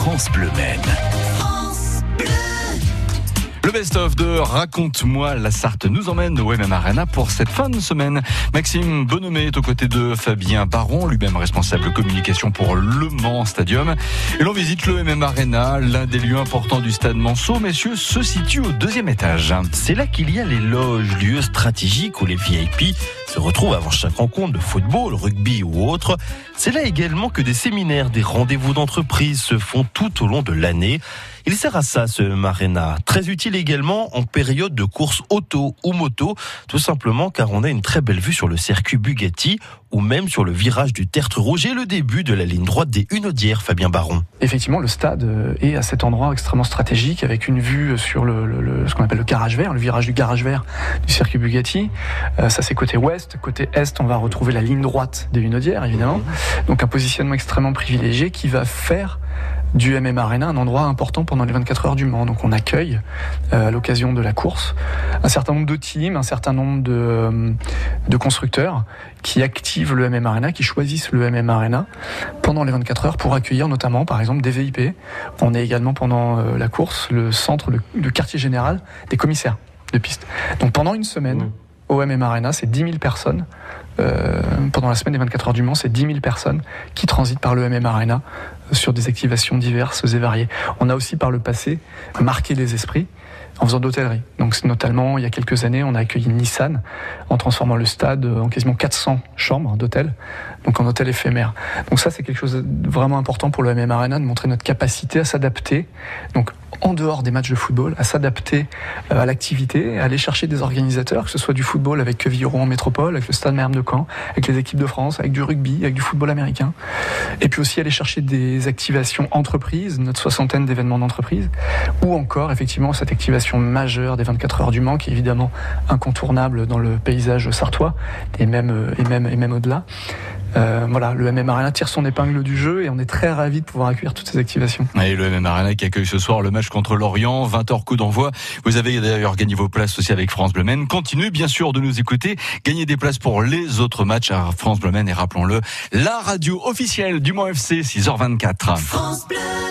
France Bleu. Le best-of de Raconte-moi la Sarthe nous emmène au MM Arena pour cette fin de semaine. Maxime Bonhomé est aux côtés de Fabien Baron, lui-même responsable communication pour Le Mans Stadium. Et l'on visite le MM Arena, l'un des lieux importants du stade Manceau. Messieurs, se situe au deuxième étage. C'est là qu'il y a les loges, lieux stratégiques où les VIP se retrouvent avant chaque rencontre de football, rugby ou autre. C'est là également que des séminaires, des rendez-vous d'entreprise se font tout au long de l'année. Il sert à ça, ce Marina. Très utile également en période de course auto ou moto, tout simplement car on a une très belle vue sur le circuit Bugatti ou même sur le virage du Tertre Rouge et le début de la ligne droite des Hunaudières, Fabien Baron. Effectivement, le stade est à cet endroit extrêmement stratégique avec une vue sur le, le, ce qu'on appelle le garage vert, le virage du garage vert du circuit Bugatti. Euh, ça, c'est côté ouest. Côté est, on va retrouver la ligne droite des Hunaudières, évidemment. Donc un positionnement extrêmement privilégié qui va faire du MM Arena, un endroit important pendant les 24 heures du Mans. Donc on accueille euh, à l'occasion de la course un certain nombre de teams, un certain nombre de, euh, constructeurs qui activent le MM Arena, qui choisissent le MM Arena pendant les 24 heures pour accueillir notamment par exemple des VIP. On est également pendant euh, la course le centre de quartier général des commissaires de piste. Donc pendant une semaine, mmh. Au MM Arena, c'est 10 000 personnes euh, pendant la semaine des 24 heures du Mans, c'est 10 000 personnes qui transitent par le Arena sur des activations diverses et variées. On a aussi par le passé marqué les esprits en faisant d'hôtellerie. Donc notamment, il y a quelques années, on a accueilli Nissan en transformant le stade en quasiment 400 chambres d'hôtel, donc en hôtel éphémère. Donc ça, c'est quelque chose de vraiment important pour le Arena, de montrer notre capacité à s'adapter. Donc en dehors des matchs de football, à s'adapter euh, à l'activité, à aller chercher des organisateurs, que ce soit du football avec Queville-Rouen en métropole, avec le Stade Merme de Caen, avec les équipes de France, avec du rugby, avec du football américain. Et puis aussi aller chercher des activations entreprises, notre soixantaine d'événements d'entreprise, ou encore effectivement cette activation majeure des 24 heures du Mans, qui est évidemment incontournable dans le paysage sartois, et même, euh, et même, et même au-delà. Euh, voilà, le MM Arena tire son épingle du jeu et on est très ravis de pouvoir accueillir toutes ces activations. Et le MM Arena qui accueille ce soir le match contre Lorient, 20h coup d'envoi. Vous avez d'ailleurs gagné vos places aussi avec France Bleu Maine. Continuez bien sûr de nous écouter, gagnez des places pour les autres matchs à France Bleu Maine et rappelons-le, la radio officielle du Mans FC 6h24. France Bleu.